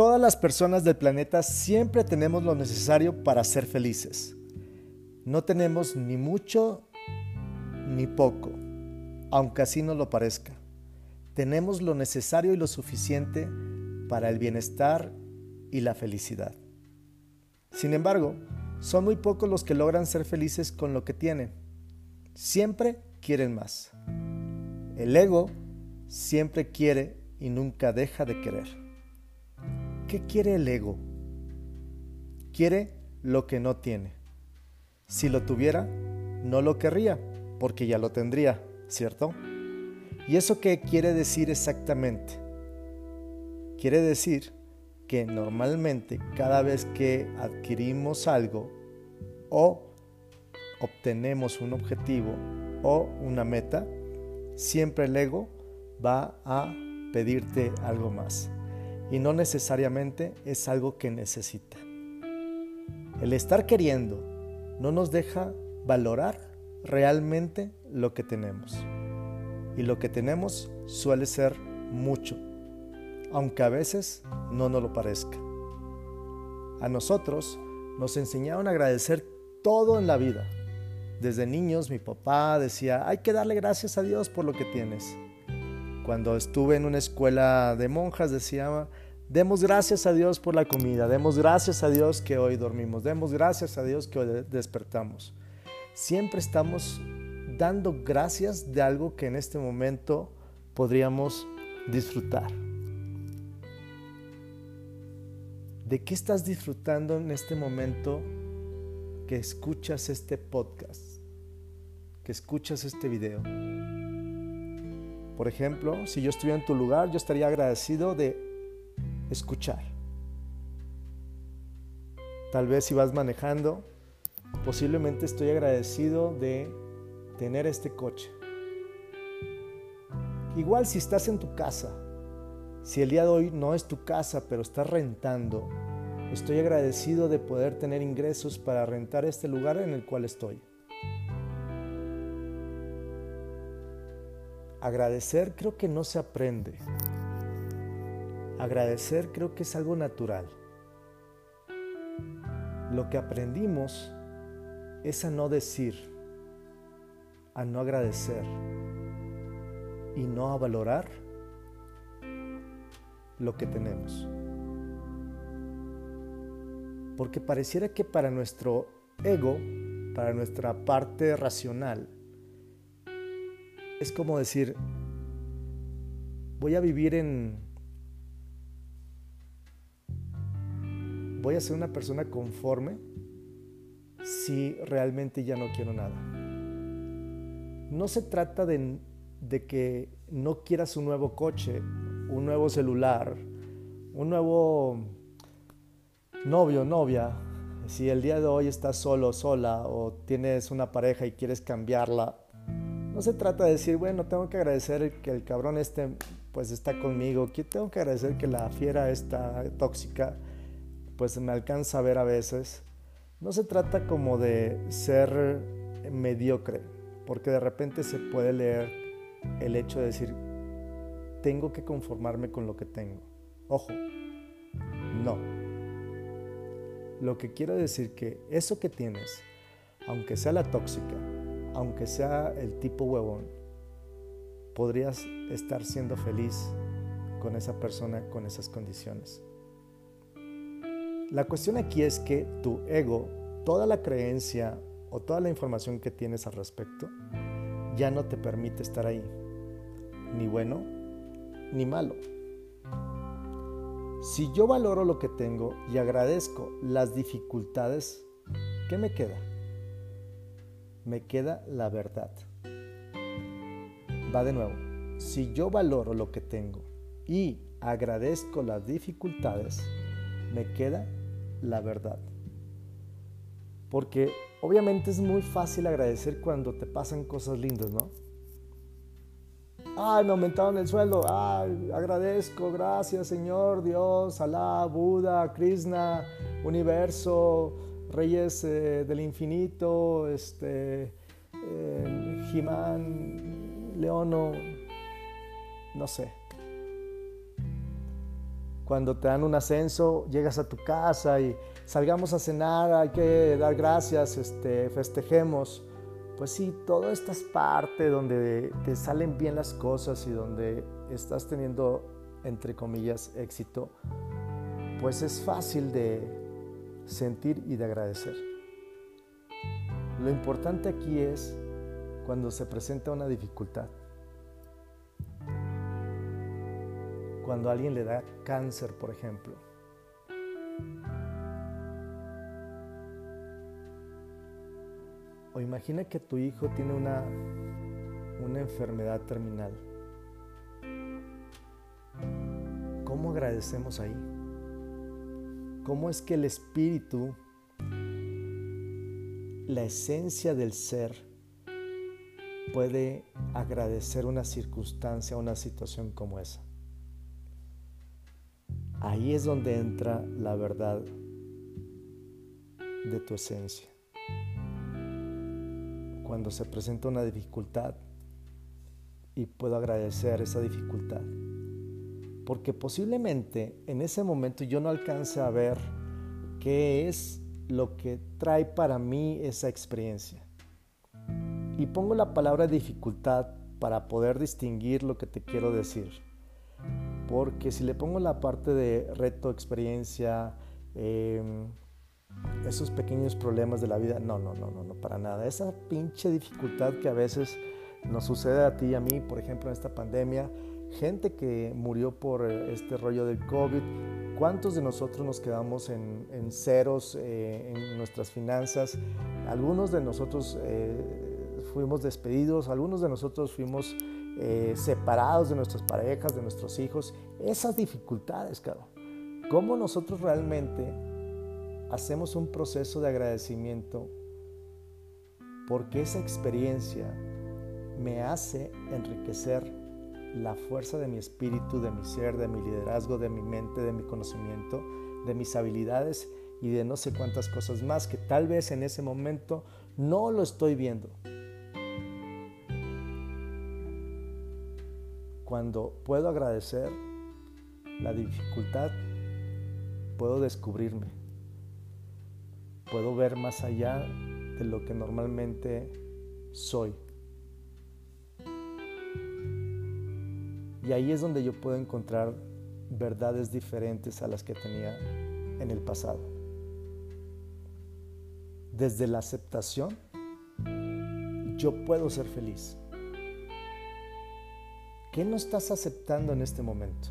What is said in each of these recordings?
Todas las personas del planeta siempre tenemos lo necesario para ser felices. No tenemos ni mucho ni poco, aunque así no lo parezca. Tenemos lo necesario y lo suficiente para el bienestar y la felicidad. Sin embargo, son muy pocos los que logran ser felices con lo que tienen. Siempre quieren más. El ego siempre quiere y nunca deja de querer. ¿Qué quiere el ego? Quiere lo que no tiene. Si lo tuviera, no lo querría, porque ya lo tendría, ¿cierto? ¿Y eso qué quiere decir exactamente? Quiere decir que normalmente cada vez que adquirimos algo o obtenemos un objetivo o una meta, siempre el ego va a pedirte algo más. Y no necesariamente es algo que necesita. El estar queriendo no nos deja valorar realmente lo que tenemos. Y lo que tenemos suele ser mucho, aunque a veces no nos lo parezca. A nosotros nos enseñaron a agradecer todo en la vida. Desde niños mi papá decía, hay que darle gracias a Dios por lo que tienes. Cuando estuve en una escuela de monjas decía, demos gracias a Dios por la comida, demos gracias a Dios que hoy dormimos, demos gracias a Dios que hoy despertamos. Siempre estamos dando gracias de algo que en este momento podríamos disfrutar. ¿De qué estás disfrutando en este momento que escuchas este podcast? Que escuchas este video. Por ejemplo, si yo estuviera en tu lugar, yo estaría agradecido de escuchar. Tal vez si vas manejando, posiblemente estoy agradecido de tener este coche. Igual si estás en tu casa, si el día de hoy no es tu casa, pero estás rentando, estoy agradecido de poder tener ingresos para rentar este lugar en el cual estoy. Agradecer creo que no se aprende. Agradecer creo que es algo natural. Lo que aprendimos es a no decir, a no agradecer y no a valorar lo que tenemos. Porque pareciera que para nuestro ego, para nuestra parte racional, es como decir, voy a vivir en... Voy a ser una persona conforme si realmente ya no quiero nada. No se trata de, que no quieras un nuevo coche, un nuevo celular, un nuevo novio, novia. Si el día de hoy estás solo, sola o tienes una pareja y quieres cambiarla, no se trata de decir, bueno, tengo que agradecer que el cabrón este pues está conmigo, tengo que agradecer que la fiera esta tóxica pues me alcanza a ver a veces. No se trata como de ser mediocre, porque de repente se puede leer el hecho de decir, tengo que conformarme con lo que tengo. Ojo, no. Lo que quiero decir que eso que tienes, aunque sea la tóxica, aunque sea el tipo huevón, podrías estar siendo feliz con esa persona, con esas condiciones. La cuestión aquí es que tu ego, toda la creencia o toda la información que tienes al respecto, ya no te permite estar ahí, ni bueno ni malo. Si yo valoro lo que tengo y agradezco las dificultades, ¿qué me queda? me queda la verdad. Va de nuevo. Si yo valoro lo que tengo y agradezco las dificultades, me queda la verdad. Porque obviamente es muy fácil agradecer cuando te pasan cosas lindas, ¿no? Ay, me aumentaron el sueldo. Ay, agradezco, gracias Señor, Dios, Alá, Buda, Krishna, universo, reyes eh, del infinito, este, eh, Jimán, Leono, no sé. Cuando te dan un ascenso, llegas a tu casa y salgamos a cenar, hay que dar gracias, este, festejemos. Pues sí, toda esta parte donde te salen bien las cosas y donde estás teniendo, entre comillas, éxito, pues es fácil de sentir y de agradecer. Lo importante aquí es cuando se presenta una dificultad. Cuando alguien le da cáncer, por ejemplo. O imagina que tu hijo tiene una, una enfermedad terminal. ¿Cómo agradecemos ahí? ¿Cómo es que el espíritu, la esencia del ser, puede agradecer una circunstancia, una situación como esa? Ahí es donde entra la verdad de tu esencia cuando se presenta una dificultad y puedo agradecer esa dificultad. Porque posiblemente en ese momento yo no alcance a ver qué es lo que trae para mí esa experiencia. Y pongo la palabra dificultad para poder distinguir lo que te quiero decir. Porque si le pongo la parte de reto, experiencia, eh, esos pequeños problemas de la vida. No, no, no, no, no, para nada. Esa pinche dificultad que a veces nos sucede a ti y a mí, por ejemplo, en esta pandemia, gente que murió por este rollo del COVID, ¿cuántos de nosotros nos quedamos en, ceros eh, en nuestras finanzas? Algunos de nosotros eh, fuimos despedidos, algunos de nosotros fuimos eh, separados de nuestras parejas, de nuestros hijos. Esas dificultades, claro. ¿Cómo nosotros realmente hacemos un proceso de agradecimiento porque esa experiencia me hace enriquecer la fuerza de mi espíritu, de mi ser, de mi liderazgo, de mi mente, de mi conocimiento, de mis habilidades y de no sé cuántas cosas más que tal vez en ese momento no lo estoy viendo. Cuando puedo agradecer la dificultad, puedo descubrirme puedo ver más allá de lo que normalmente soy. Y ahí es donde yo puedo encontrar verdades diferentes a las que tenía en el pasado. Desde la aceptación, yo puedo ser feliz. ¿Qué no estás aceptando en este momento?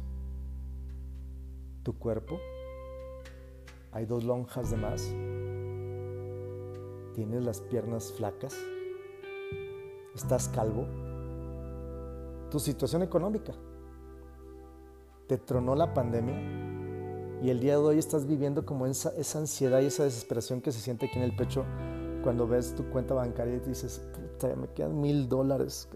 ¿Tu cuerpo? ¿Hay dos lonjas de más? ¿Tienes las piernas flacas? ¿Estás calvo? Tu situación económica. ¿Te tronó la pandemia? Y el día de hoy estás viviendo como esa, ansiedad y esa desesperación que se siente aquí en el pecho cuando ves tu cuenta bancaria y dices, puta, me quedan mil dólares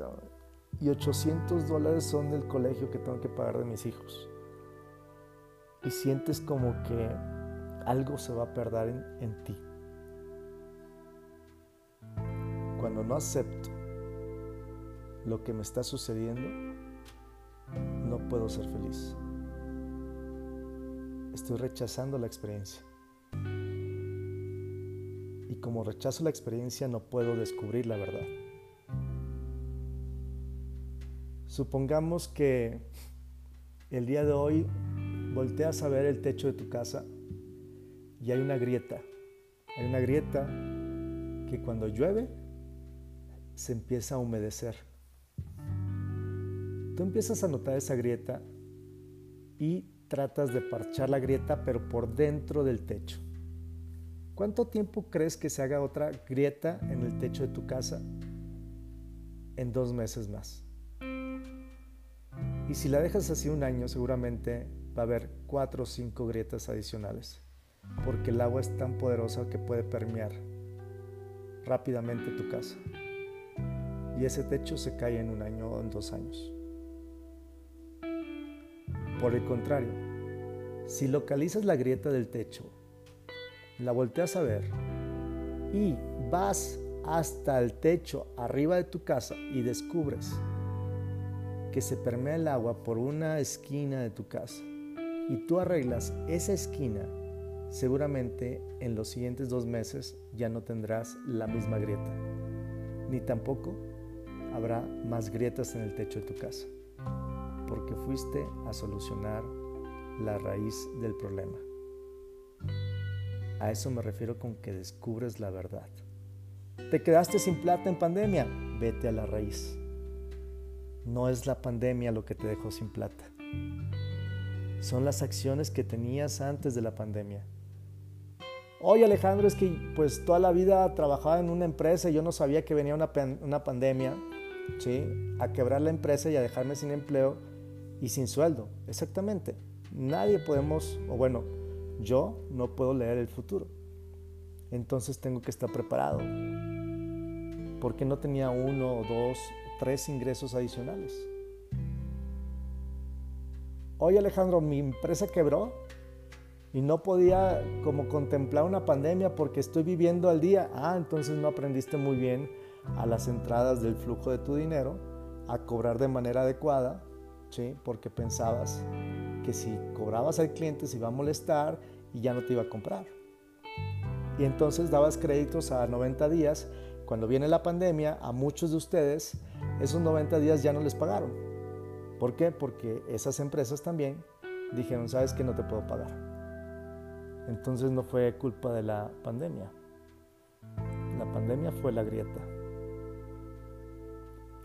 y 800 dólares son del colegio que tengo que pagar de mis hijos. Y sientes como que algo se va a perder en, en ti. cuando no acepto lo que me está sucediendo, no puedo ser feliz. Estoy rechazando la experiencia. Y como rechazo la experiencia, no puedo descubrir la verdad. Supongamos que el día de hoy volteas a ver el techo de tu casa y hay una grieta. Hay una grieta que cuando llueve se empieza a humedecer. Tú empiezas a notar esa grieta y tratas de parchar la grieta pero por dentro del techo. ¿Cuánto tiempo crees que se haga otra grieta en el techo de tu casa? En dos meses más. Y si la dejas así un año, seguramente va a haber cuatro o cinco grietas adicionales, porque el agua es tan poderosa que puede permear rápidamente tu casa y ese techo se cae en un año o en dos años. Por el contrario, si localizas la grieta del techo, la volteas a ver y vas hasta el techo arriba de tu casa y descubres que se permea el agua por una esquina de tu casa y tú arreglas esa esquina, seguramente en los siguientes dos meses ya no tendrás la misma grieta, ni tampoco habrá más grietas en el techo de tu casa, porque fuiste a solucionar la raíz del problema. A eso me refiero con que descubres la verdad. ¿Te quedaste sin plata en pandemia? Vete a la raíz. No es la pandemia lo que te dejó sin plata. Son las acciones que tenías antes de la pandemia. Oye Alejandro, es que pues toda la vida trabajaba en una empresa y yo no sabía que venía una, una pandemia, ¿sí? A quebrar la empresa y a dejarme sin empleo y sin sueldo. Exactamente. Nadie podemos, o bueno, yo no puedo leer el futuro. Entonces tengo que estar preparado. Porque no tenía uno o dos, tres ingresos adicionales. Oye Alejandro, mi empresa quebró y no podía como contemplar una pandemia porque estoy viviendo al día. Ah, entonces no aprendiste muy bien a las entradas del flujo de tu dinero, a cobrar de manera adecuada, ¿sí? porque pensabas que si cobrabas al cliente se iba a molestar y ya no te iba a comprar. Y entonces dabas créditos a 90 días. Cuando viene la pandemia, a muchos de ustedes esos 90 días ya no les pagaron. ¿Por qué? Porque esas empresas también dijeron, sabes que no te puedo pagar. Entonces no fue culpa de la pandemia. La pandemia fue la grieta.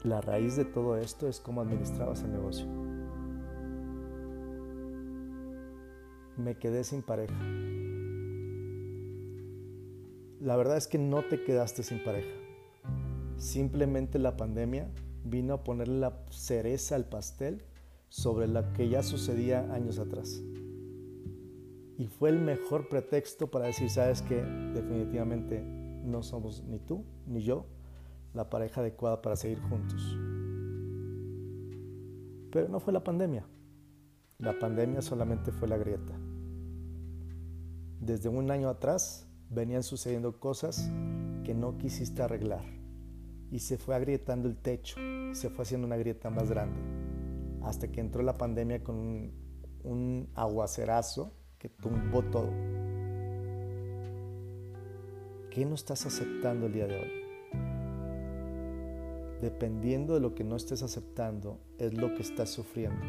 La raíz de todo esto es cómo administrabas el negocio. me quedé sin pareja. La verdad es que no te quedaste sin pareja. Simplemente la pandemia vino a ponerle la cereza al pastel sobre la que ya sucedía años atrás. Y fue el mejor pretexto para decir, sabes que definitivamente no somos ni tú ni yo la pareja adecuada para seguir juntos. Pero no fue la pandemia. La pandemia solamente fue la grieta desde un año atrás venían sucediendo cosas que no quisiste arreglar y se fue agrietando el techo, se fue haciendo una grieta más grande, hasta que entró la pandemia con un, aguacerazo que tumbó todo. ¿Qué no estás aceptando el día de hoy? Dependiendo de lo que no estés aceptando, es lo que estás sufriendo.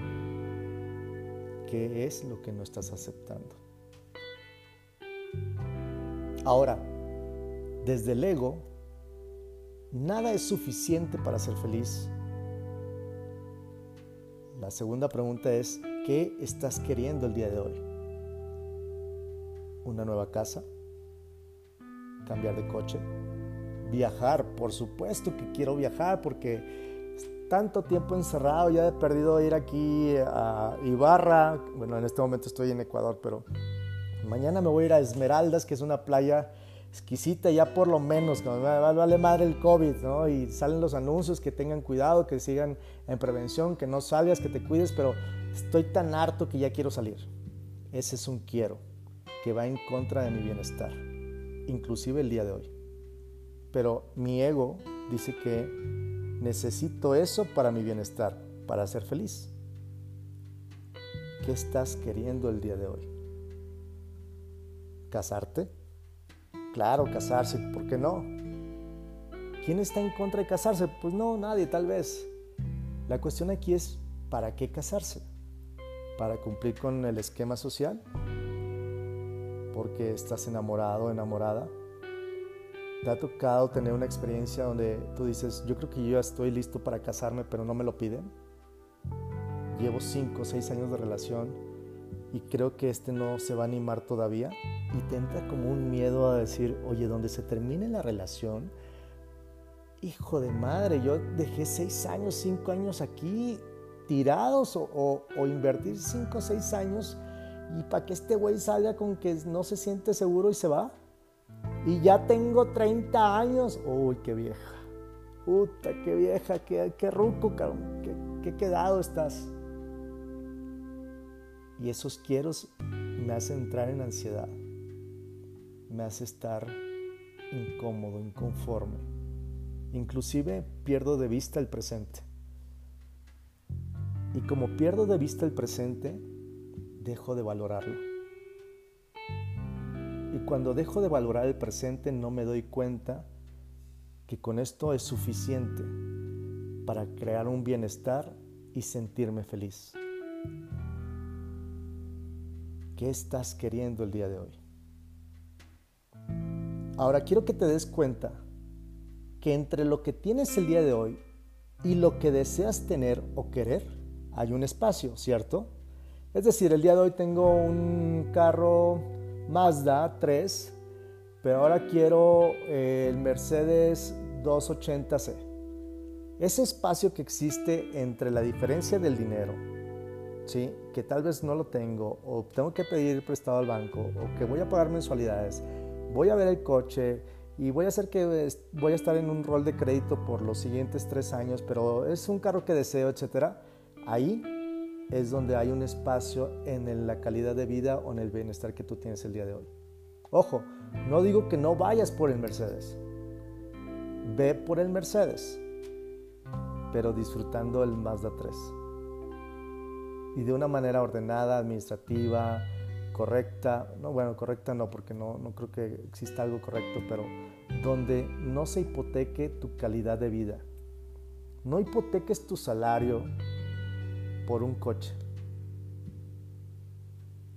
¿Qué es lo que no estás aceptando? Ahora, desde el ego, nada es suficiente para ser feliz. La segunda pregunta es, ¿qué estás queriendo el día de hoy? ¿Una nueva casa? ¿Cambiar de coche? ¿Viajar? Por supuesto que quiero viajar porque tanto tiempo encerrado, ya he perdido ir aquí a Ibarra, bueno, en este momento estoy en Ecuador, pero Mañana me voy a ir a Esmeraldas, que es una playa exquisita, ya por lo menos, vale madre el COVID, ¿no? Y salen los anuncios que tengan cuidado, que sigan en prevención, que no salgas, que te cuides, pero estoy tan harto que ya quiero salir. Ese es un quiero, que va en contra de mi bienestar, inclusive el día de hoy. Pero mi ego dice que necesito eso para mi bienestar, para ser feliz. ¿Qué estás queriendo el día de hoy? ¿Casarte? Claro, casarse, ¿por qué no? ¿Quién está en contra de casarse? Pues no, nadie, tal vez. La cuestión aquí es, ¿para qué casarse? ¿Para cumplir con el esquema social? ¿Porque estás enamorado o enamorada? ¿Te ha tocado tener una experiencia donde tú dices, yo creo que yo ya estoy listo para casarme, pero no me lo piden? Llevo 5 o 6 años de relación y creo que este no se va a animar todavía y te entra como un miedo a decir, oye, donde se termine la relación, hijo de madre, yo dejé seis años, cinco años aquí tirados o, invertir cinco o seis años y para que este güey salga con que no se siente seguro y se va. Y ya tengo 30 años. Uy, qué vieja. Puta, qué vieja, qué, qué ruco, cabrón. Qué, qué quedado estás. Y esos quieros me hacen entrar en ansiedad me hace estar incómodo, inconforme. Inclusive pierdo de vista el presente. Y como pierdo de vista el presente, dejo de valorarlo. Y cuando dejo de valorar el presente no me doy cuenta que con esto es suficiente para crear un bienestar y sentirme feliz. ¿Qué estás queriendo el día de hoy? Ahora quiero que te des cuenta que entre lo que tienes el día de hoy y lo que deseas tener o querer, hay un espacio, ¿cierto? Es decir, el día de hoy tengo un carro Mazda 3, pero ahora quiero eh, el Mercedes 280C. Ese espacio que existe entre la diferencia del dinero, ¿sí? que tal vez no lo tengo, o tengo que pedir prestado al banco, o que voy a pagar mensualidades, voy a ver el coche, y voy a hacer que voy a estar en un rol de crédito por los siguientes tres años, pero es un carro que deseo, etcétera. Ahí es donde hay un espacio en la calidad de vida o en el bienestar que tú tienes el día de hoy. Ojo, no digo que no vayas por el Mercedes. Ve por el Mercedes, pero disfrutando el Mazda 3. Y de una manera ordenada, administrativa, correcta, no, bueno, correcta no, porque no, no creo que exista algo correcto, pero donde no se hipoteque tu calidad de vida. No hipoteques tu salario por un coche.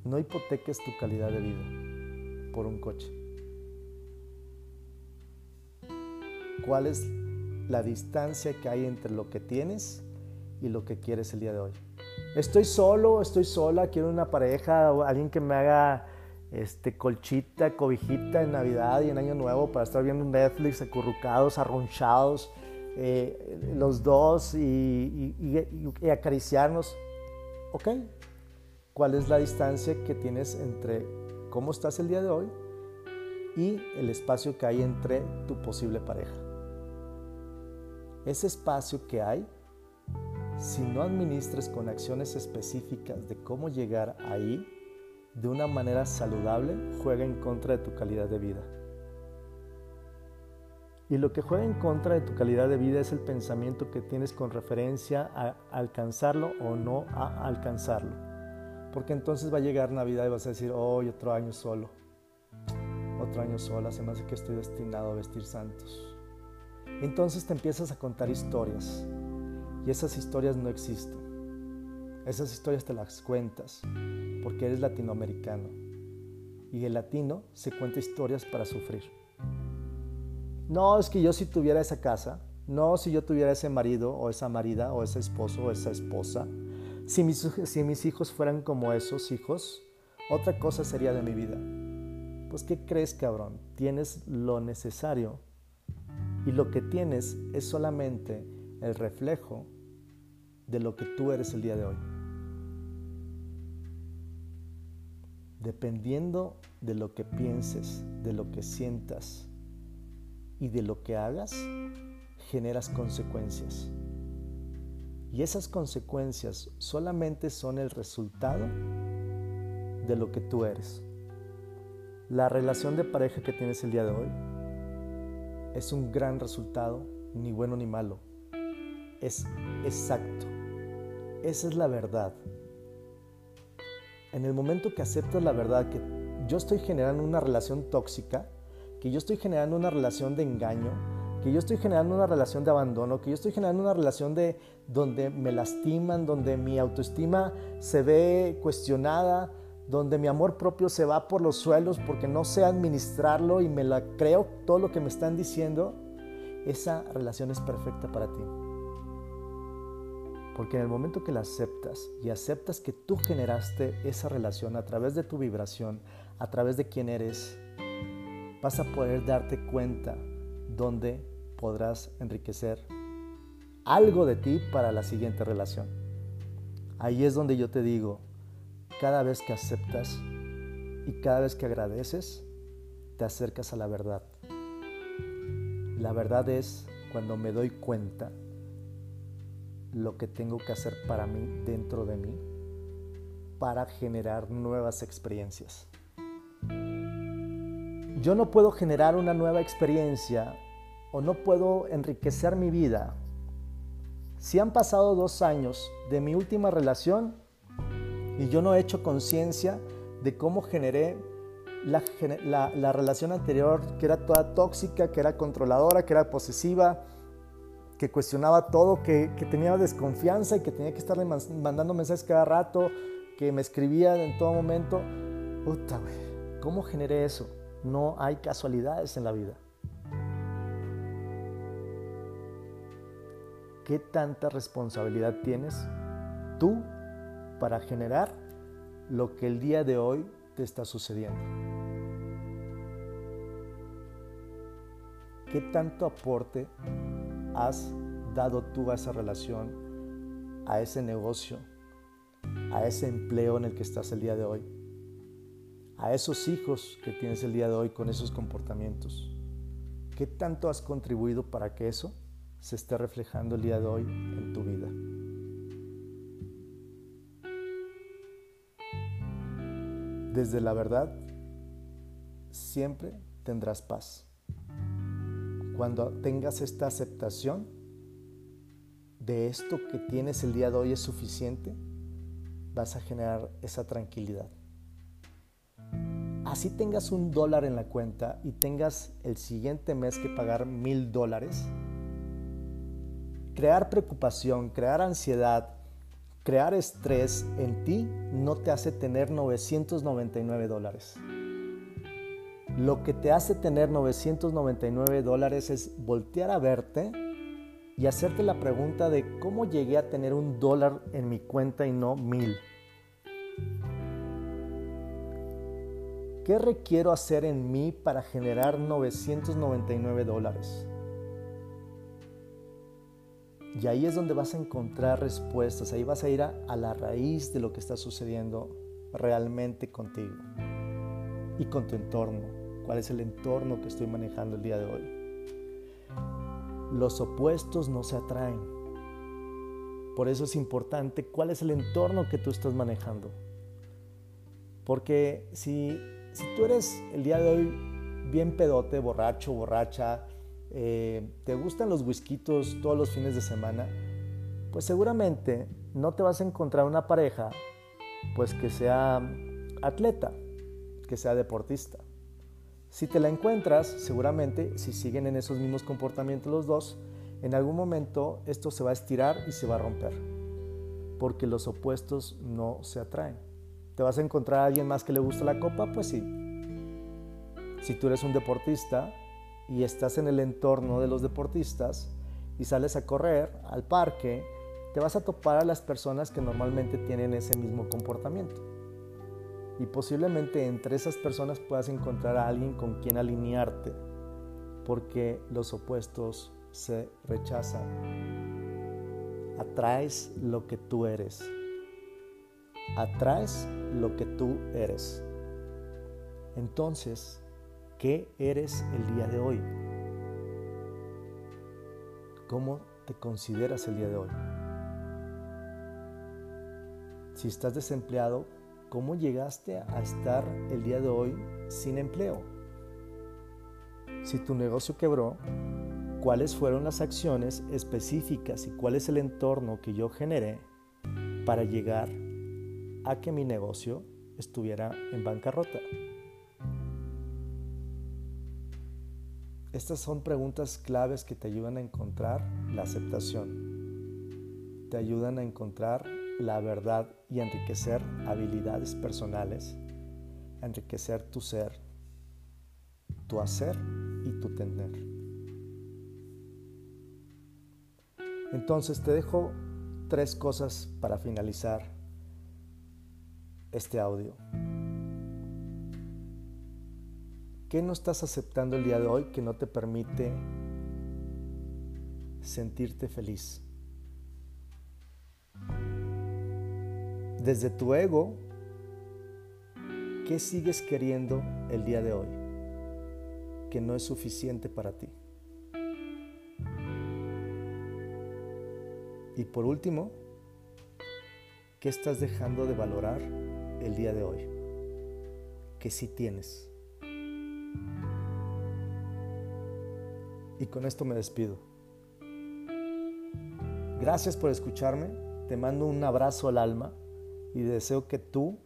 No hipoteques tu calidad de vida por un coche. ¿Cuál es la distancia que hay entre lo que tienes y lo que quieres el día de hoy? Estoy solo, estoy sola, quiero una pareja, alguien que me haga este, colchita, cobijita en Navidad y en Año Nuevo para estar viendo Netflix acurrucados, arronchados, eh, los dos y, y, acariciarnos. ¿Ok? ¿Cuál es la distancia que tienes entre cómo estás el día de hoy y el espacio que hay entre tu posible pareja? Ese espacio que hay si no administras con acciones específicas de cómo llegar ahí de una manera saludable, juega en contra de tu calidad de vida. Y lo que juega en contra de tu calidad de vida es el pensamiento que tienes con referencia a alcanzarlo o no a alcanzarlo. Porque entonces va a llegar Navidad y vas a decir, hoy otro año solo. Otro año sola, se me hace que estoy destinado a vestir santos. Entonces te empiezas a contar historias y esas historias no existen. Esas historias te las cuentas porque eres latinoamericano. Y el latino se cuenta historias para sufrir. No, es que yo si tuviera esa casa, no si yo tuviera ese marido o esa marida o ese esposo o esa esposa, si mis, si mis hijos fueran como esos hijos, otra cosa sería de mi vida. Pues ¿qué crees, cabrón? Tienes lo necesario y lo que tienes es solamente el reflejo de lo que tú eres el día de hoy. Dependiendo de lo que pienses, de lo que sientas y de lo que hagas, generas consecuencias. Y esas consecuencias solamente son el resultado de lo que tú eres. La relación de pareja que tienes el día de hoy es un gran resultado, ni bueno ni malo. Es exacto. Esa es la verdad. En el momento que aceptas la verdad que yo estoy generando una relación tóxica, que yo estoy generando una relación de engaño, que yo estoy generando una relación de abandono, que yo estoy generando una relación de donde me lastiman, donde mi autoestima se ve cuestionada, donde mi amor propio se va por los suelos porque no sé administrarlo y me la creo todo lo que me están diciendo, esa relación es perfecta para ti. Porque en el momento que la aceptas y aceptas que tú generaste esa relación a través de tu vibración, a través de quién eres, vas a poder darte cuenta dónde podrás enriquecer algo de ti para la siguiente relación. Ahí es donde yo te digo, cada vez que aceptas y cada vez que agradeces, te acercas a la verdad. La verdad es cuando me doy cuenta lo que tengo que hacer para mí dentro de mí para generar nuevas experiencias. Yo no puedo generar una nueva experiencia o no puedo enriquecer mi vida si han pasado dos años de mi última relación Y yo no he hecho conciencia de cómo generé la, relación anterior que era toda tóxica, que era controladora, que era posesiva, que cuestionaba todo, que, tenía desconfianza y que tenía que estarle mandando mensajes cada rato, que me escribía en todo momento. Puta, ¿cómo generé eso? No hay casualidades en la vida. ¿Qué tanta responsabilidad tienes tú para generar lo que el día de hoy te está sucediendo? ¿Qué tanto aporte has dado tú a esa relación, a ese negocio, a ese empleo en el que estás el día de hoy, a esos hijos que tienes el día de hoy con esos comportamientos? ¿Qué tanto has contribuido para que eso se esté reflejando el día de hoy en tu vida? Desde la verdad, siempre tendrás paz. Cuando tengas esta aceptación de esto que tienes el día de hoy es suficiente, vas a generar esa tranquilidad. Así tengas un dólar en la cuenta y tengas el siguiente mes que pagar mil dólares, crear preocupación, crear ansiedad, Crear estrés en ti no te hace tener 999 dólares. Lo que te hace tener 999 dólares es voltear a verte y hacerte la pregunta de cómo llegué a tener un dólar en mi cuenta y no mil. ¿Qué requiero hacer en mí para generar 999 dólares? Y ahí es donde vas a encontrar respuestas, ahí vas a ir a, la raíz de lo que está sucediendo realmente contigo y con tu entorno. ¿Cuál es el entorno que estoy manejando el día de hoy? Los opuestos no se atraen. Por eso es importante cuál es el entorno que tú estás manejando. Porque si, si tú eres el día de hoy bien pedote, borracho, borracha, eh, te gustan los whiskitos todos los fines de semana, pues seguramente no te vas a encontrar una pareja pues que sea atleta, que sea deportista. Si te la encuentras, seguramente si siguen en esos mismos comportamientos los dos, en algún momento esto se va a estirar y se va a romper, porque los opuestos no se atraen. ¿Te vas a encontrar a alguien más que le gusta la copa? Pues sí. Si tú eres un deportista, y estás en el entorno de los deportistas y sales a correr al parque, te vas a topar a las personas que normalmente tienen ese mismo comportamiento. Y posiblemente entre esas personas puedas encontrar a alguien con quien alinearte, porque los opuestos se rechazan. Atraes lo que tú eres. Atraes lo que tú eres. Entonces, ¿Qué eres el día de hoy? ¿Cómo te consideras el día de hoy? Si estás desempleado, ¿cómo llegaste a estar el día de hoy sin empleo? Si tu negocio quebró, ¿cuáles fueron las acciones específicas y cuál es el entorno que yo generé para llegar a que mi negocio estuviera en bancarrota? Estas son preguntas claves que te ayudan a encontrar la aceptación, te ayudan a encontrar la verdad y enriquecer habilidades personales, enriquecer tu ser, tu hacer y tu tener. Entonces te dejo tres cosas para finalizar este audio. ¿Qué no estás aceptando el día de hoy que no te permite sentirte feliz? Desde tu ego, ¿qué sigues queriendo el día de hoy que no es suficiente para ti? Y por último, ¿qué estás dejando de valorar el día de hoy? Que sí tienes. Y con esto me despido. Gracias por escucharme. Te mando un abrazo al alma. Y deseo que tú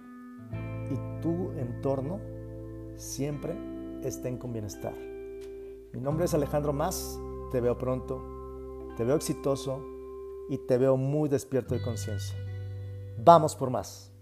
y tu entorno siempre estén con bienestar. Mi nombre es Alejandro Más, te veo pronto, te veo exitoso y te veo muy despierto de conciencia. Vamos por más.